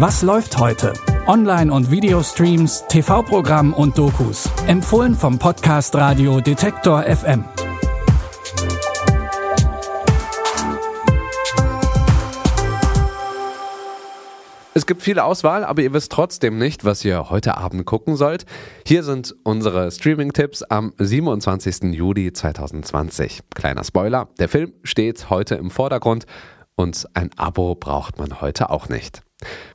Was läuft heute? Online- und Videostreams, TV-Programm und Dokus. Empfohlen vom Podcast Radio Detektor FM. Es gibt viele Auswahl, aber ihr wisst trotzdem nicht, was ihr heute Abend gucken sollt. Hier sind unsere Streaming-Tipps am 27. Juli 2020. Kleiner Spoiler, der Film steht heute im Vordergrund und ein Abo braucht man heute auch nicht.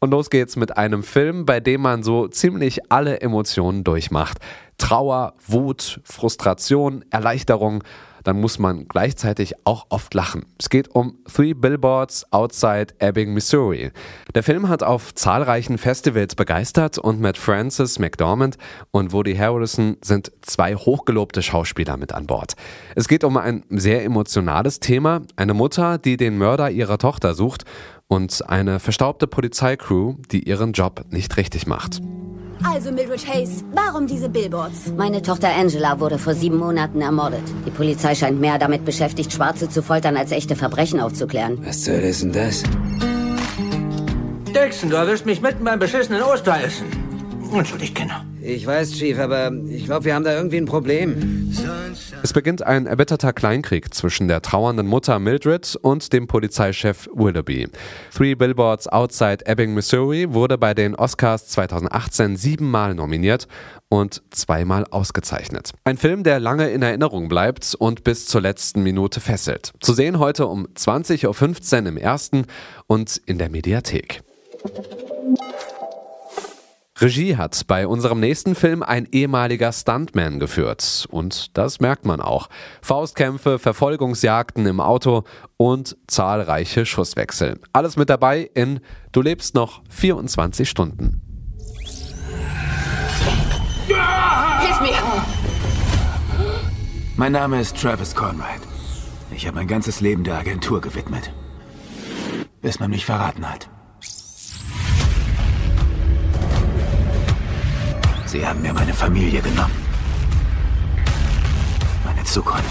Und los geht's mit einem Film, bei dem man so ziemlich alle Emotionen durchmacht. Trauer, Wut, Frustration, Erleichterung dann muss man gleichzeitig auch oft lachen. Es geht um Three Billboards Outside Ebbing, Missouri. Der Film hat auf zahlreichen Festivals begeistert und mit Frances McDormand und Woody Harrelson sind zwei hochgelobte Schauspieler mit an Bord. Es geht um ein sehr emotionales Thema, eine Mutter, die den Mörder ihrer Tochter sucht und eine verstaubte Polizeicrew, die ihren Job nicht richtig macht. Also, Mildred Hayes, warum diese Billboards? Meine Tochter Angela wurde vor sieben Monaten ermordet. Die Polizei scheint mehr damit beschäftigt, Schwarze zu foltern, als echte Verbrechen aufzuklären. Was zur Hölle ist denn das? Dixon, du erwischst mich mitten beim beschissenen Osteressen. Entschuldigt, Kinder. Ich weiß, Chief, aber ich glaube, wir haben da irgendwie ein Problem. Es beginnt ein erbitterter Kleinkrieg zwischen der trauernden Mutter Mildred und dem Polizeichef Willoughby. Three Billboards Outside Ebbing, Missouri wurde bei den Oscars 2018 siebenmal nominiert und zweimal ausgezeichnet. Ein Film, der lange in Erinnerung bleibt und bis zur letzten Minute fesselt. Zu sehen heute um 20.15 Uhr im ersten und in der Mediathek. Regie hat bei unserem nächsten Film ein ehemaliger Stuntman geführt. Und das merkt man auch. Faustkämpfe, Verfolgungsjagden im Auto und zahlreiche Schusswechsel. Alles mit dabei in Du lebst noch 24 Stunden. Hilf mir! Mein Name ist Travis Conrad. Ich habe mein ganzes Leben der Agentur gewidmet. Bis man mich verraten hat. Sie haben mir meine Familie genommen. Meine Zukunft.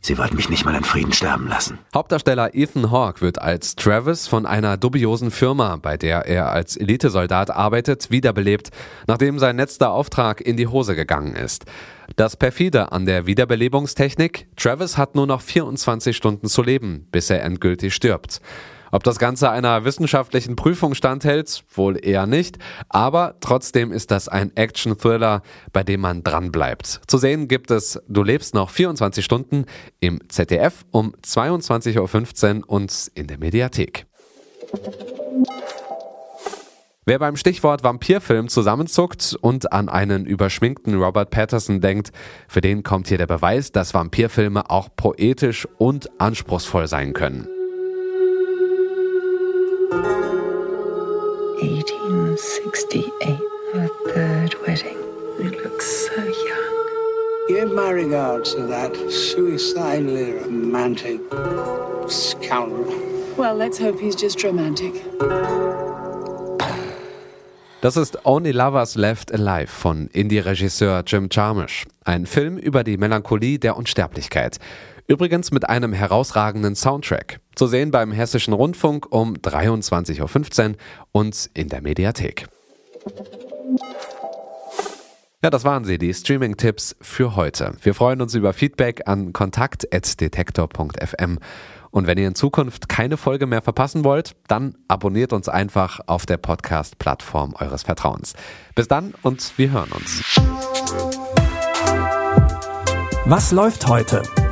Sie wollten mich nicht mal in Frieden sterben lassen. Hauptdarsteller Ethan Hawke wird als Travis von einer dubiosen Firma, bei der er als Elitesoldat arbeitet, wiederbelebt, nachdem sein letzter Auftrag in die Hose gegangen ist. Das perfide an der Wiederbelebungstechnik, Travis hat nur noch 24 Stunden zu leben, bis er endgültig stirbt. Ob das Ganze einer wissenschaftlichen Prüfung standhält, wohl eher nicht, aber trotzdem ist das ein Action-Thriller, bei dem man dranbleibt. Zu sehen gibt es Du lebst noch 24 Stunden im ZDF um 22.15 Uhr und in der Mediathek. Wer beim Stichwort Vampirfilm zusammenzuckt und an einen überschminkten Robert Patterson denkt, für den kommt hier der Beweis, dass Vampirfilme auch poetisch und anspruchsvoll sein können. 1868, her third wedding. You look so young. Give my regards to that suicidally romantic scoundrel. Well, let's hope he's just romantic. Das ist Only Lovers Left Alive von Indie-Regisseur Jim Jarmusch. Ein Film über die Melancholie der Unsterblichkeit. Übrigens mit einem herausragenden Soundtrack. Zu sehen beim Hessischen Rundfunk um 23.15 Uhr und in der Mediathek. Ja, das waren sie, die Streaming-Tipps für heute. Wir freuen uns über Feedback an kontakt.detektor.fm. Und wenn ihr in Zukunft keine Folge mehr verpassen wollt, dann abonniert uns einfach auf der Podcast-Plattform eures Vertrauens. Bis dann und wir hören uns. Was läuft heute?